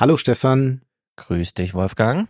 Hallo Stefan. Grüß dich, Wolfgang.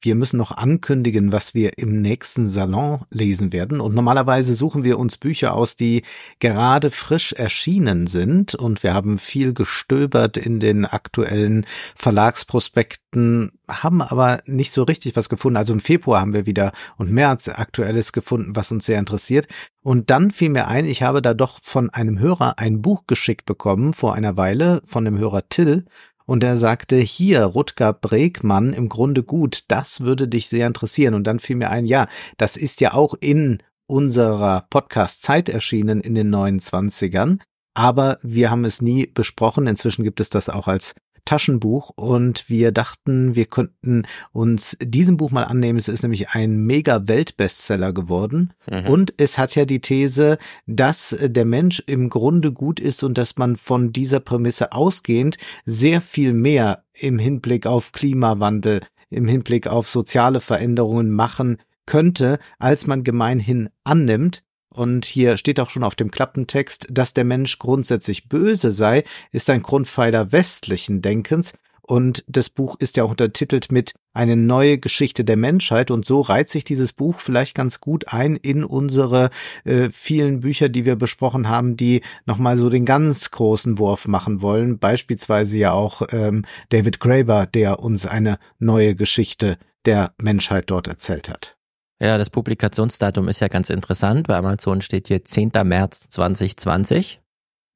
Wir müssen noch ankündigen, was wir im nächsten Salon lesen werden. Und normalerweise suchen wir uns Bücher aus, die gerade frisch erschienen sind. Und wir haben viel gestöbert in den aktuellen Verlagsprospekten, haben aber nicht so richtig was gefunden. Also im Februar haben wir wieder und März aktuelles gefunden, was uns sehr interessiert. Und dann fiel mir ein, ich habe da doch von einem Hörer ein Buch geschickt bekommen vor einer Weile von dem Hörer Till und er sagte, hier, Rutger Bregmann, im Grunde gut, das würde dich sehr interessieren. Und dann fiel mir ein, ja, das ist ja auch in unserer Podcast-Zeit erschienen in den 29ern. Aber wir haben es nie besprochen. Inzwischen gibt es das auch als Taschenbuch und wir dachten, wir könnten uns diesem Buch mal annehmen. Es ist nämlich ein mega Weltbestseller geworden mhm. und es hat ja die These, dass der Mensch im Grunde gut ist und dass man von dieser Prämisse ausgehend sehr viel mehr im Hinblick auf Klimawandel, im Hinblick auf soziale Veränderungen machen könnte, als man gemeinhin annimmt. Und hier steht auch schon auf dem Klappentext, dass der Mensch grundsätzlich böse sei, ist ein Grundpfeiler westlichen Denkens. Und das Buch ist ja auch untertitelt mit eine neue Geschichte der Menschheit. Und so reiht sich dieses Buch vielleicht ganz gut ein in unsere äh, vielen Bücher, die wir besprochen haben, die nochmal so den ganz großen Wurf machen wollen. Beispielsweise ja auch ähm, David Graeber, der uns eine neue Geschichte der Menschheit dort erzählt hat. Ja, das Publikationsdatum ist ja ganz interessant. Bei Amazon steht hier 10. März 2020.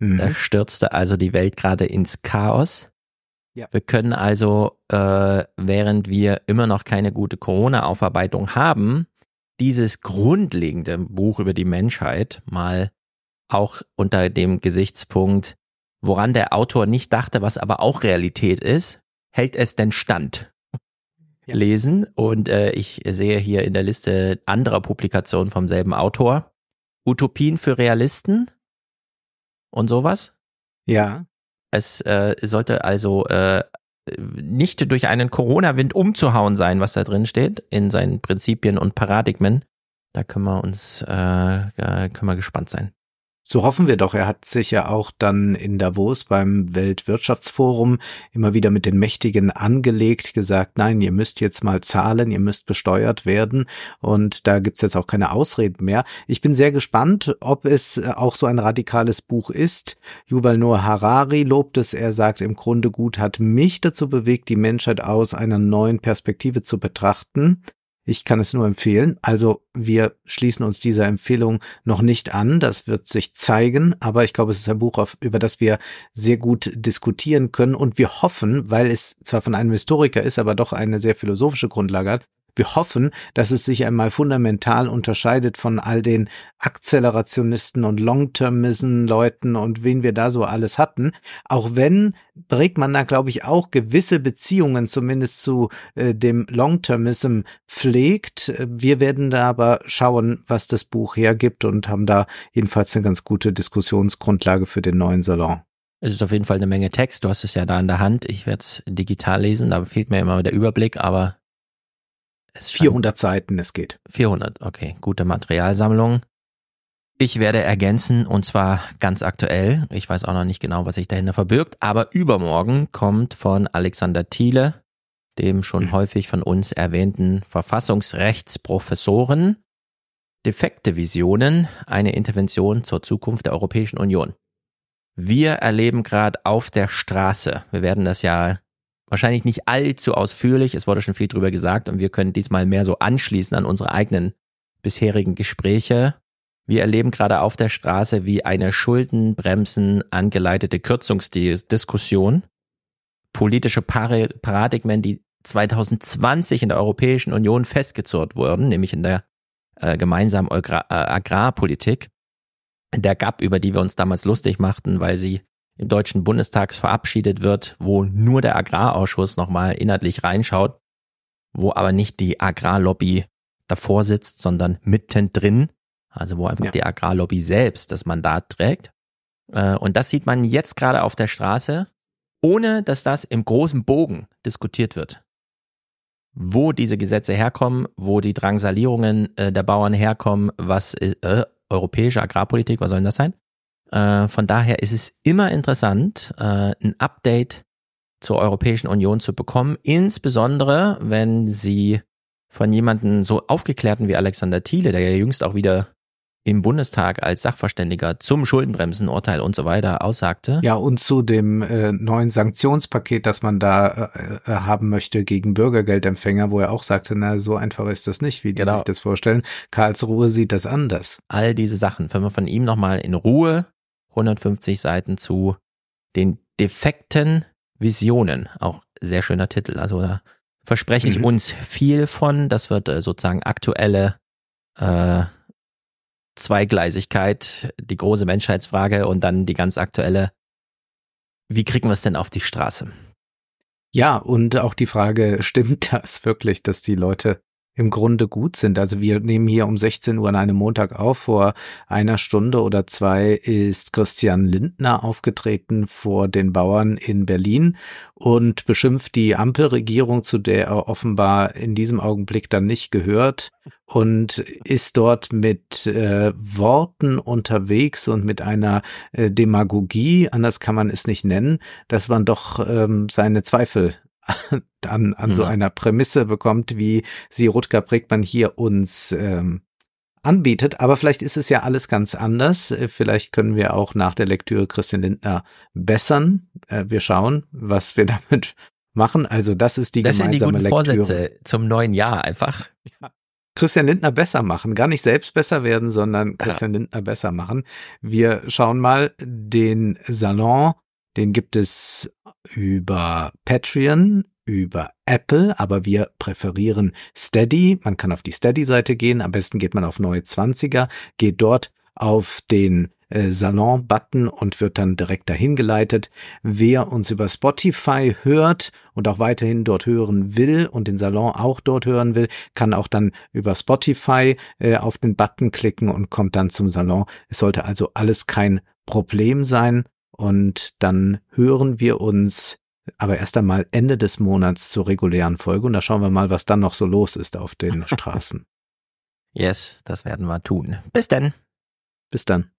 Mhm. Da stürzte also die Welt gerade ins Chaos. Ja. Wir können also, äh, während wir immer noch keine gute Corona-Aufarbeitung haben, dieses grundlegende Buch über die Menschheit mal auch unter dem Gesichtspunkt, woran der Autor nicht dachte, was aber auch Realität ist, hält es denn stand? Ja. lesen. Und äh, ich sehe hier in der Liste anderer Publikationen vom selben Autor. Utopien für Realisten und sowas. Ja. Es äh, sollte also äh, nicht durch einen Corona-Wind umzuhauen sein, was da drin steht, in seinen Prinzipien und Paradigmen. Da können wir uns, äh, können wir gespannt sein. So hoffen wir doch. Er hat sich ja auch dann in Davos beim Weltwirtschaftsforum immer wieder mit den Mächtigen angelegt, gesagt, nein, ihr müsst jetzt mal zahlen, ihr müsst besteuert werden und da gibt's jetzt auch keine Ausreden mehr. Ich bin sehr gespannt, ob es auch so ein radikales Buch ist. Yuval Noah Harari lobt es, er sagt im Grunde gut, hat mich dazu bewegt, die Menschheit aus einer neuen Perspektive zu betrachten. Ich kann es nur empfehlen. Also wir schließen uns dieser Empfehlung noch nicht an. Das wird sich zeigen. Aber ich glaube, es ist ein Buch, über das wir sehr gut diskutieren können. Und wir hoffen, weil es zwar von einem Historiker ist, aber doch eine sehr philosophische Grundlage hat, wir hoffen, dass es sich einmal fundamental unterscheidet von all den Akzelerationisten und Long-Termism-Leuten und wen wir da so alles hatten. Auch wenn Bregmann da, glaube ich, auch gewisse Beziehungen zumindest zu äh, dem Long-Termism pflegt. Wir werden da aber schauen, was das Buch hergibt und haben da jedenfalls eine ganz gute Diskussionsgrundlage für den neuen Salon. Es ist auf jeden Fall eine Menge Text. Du hast es ja da in der Hand. Ich werde es digital lesen. Da fehlt mir immer der Überblick, aber es 400 Seiten, es geht. 400, okay, gute Materialsammlung. Ich werde ergänzen und zwar ganz aktuell. Ich weiß auch noch nicht genau, was sich dahinter verbirgt, aber übermorgen kommt von Alexander Thiele, dem schon mhm. häufig von uns erwähnten Verfassungsrechtsprofessoren, defekte Visionen, eine Intervention zur Zukunft der Europäischen Union. Wir erleben gerade auf der Straße, wir werden das ja wahrscheinlich nicht allzu ausführlich. Es wurde schon viel drüber gesagt und wir können diesmal mehr so anschließen an unsere eigenen bisherigen Gespräche. Wir erleben gerade auf der Straße, wie eine Schuldenbremsen angeleitete Kürzungsdiskussion, politische Paradigmen, die 2020 in der Europäischen Union festgezurrt wurden, nämlich in der äh, gemeinsamen Agra äh, Agrarpolitik, der GAP, über die wir uns damals lustig machten, weil sie im Deutschen Bundestag verabschiedet wird, wo nur der Agrarausschuss nochmal inhaltlich reinschaut, wo aber nicht die Agrarlobby davor sitzt, sondern mittendrin, also wo einfach ja. die Agrarlobby selbst das Mandat trägt. Äh, und das sieht man jetzt gerade auf der Straße, ohne dass das im großen Bogen diskutiert wird. Wo diese Gesetze herkommen, wo die Drangsalierungen äh, der Bauern herkommen, was ist, äh, europäische Agrarpolitik, was soll denn das sein? Äh, von daher ist es immer interessant, äh, ein Update zur Europäischen Union zu bekommen, insbesondere wenn sie von jemanden so aufgeklärten wie Alexander Thiele, der ja jüngst auch wieder im Bundestag als Sachverständiger zum Schuldenbremsenurteil und so weiter aussagte. Ja, und zu dem äh, neuen Sanktionspaket, das man da äh, äh, haben möchte gegen Bürgergeldempfänger, wo er auch sagte, na, so einfach ist das nicht, wie die genau. sich das vorstellen. Karlsruhe sieht das anders. All diese Sachen, wenn wir von ihm nochmal in Ruhe 150 Seiten zu den defekten Visionen, auch sehr schöner Titel, also da verspreche ich mhm. uns viel von, das wird äh, sozusagen aktuelle äh, Zweigleisigkeit, die große Menschheitsfrage und dann die ganz aktuelle, wie kriegen wir es denn auf die Straße? Ja, und auch die Frage, stimmt das wirklich, dass die Leute im Grunde gut sind. Also wir nehmen hier um 16 Uhr an einem Montag auf. Vor einer Stunde oder zwei ist Christian Lindner aufgetreten vor den Bauern in Berlin und beschimpft die Ampelregierung, zu der er offenbar in diesem Augenblick dann nicht gehört und ist dort mit äh, Worten unterwegs und mit einer äh, Demagogie, anders kann man es nicht nennen, dass man doch ähm, seine Zweifel an, an so einer Prämisse bekommt, wie sie Rutger Bregmann hier uns ähm, anbietet. Aber vielleicht ist es ja alles ganz anders. Äh, vielleicht können wir auch nach der Lektüre Christian Lindner bessern. Äh, wir schauen, was wir damit machen. Also das ist die das gemeinsame sind die guten Lektüre. Vorsätze zum neuen Jahr einfach. Ja. Christian Lindner besser machen, gar nicht selbst besser werden, sondern Christian ja. Lindner besser machen. Wir schauen mal den Salon den gibt es über Patreon, über Apple, aber wir präferieren Steady. Man kann auf die Steady-Seite gehen. Am besten geht man auf neue 20er, geht dort auf den äh, Salon-Button und wird dann direkt dahin geleitet. Wer uns über Spotify hört und auch weiterhin dort hören will und den Salon auch dort hören will, kann auch dann über Spotify äh, auf den Button klicken und kommt dann zum Salon. Es sollte also alles kein Problem sein. Und dann hören wir uns aber erst einmal Ende des Monats zur regulären Folge und da schauen wir mal, was dann noch so los ist auf den Straßen. Yes, das werden wir tun. Bis dann. Bis dann.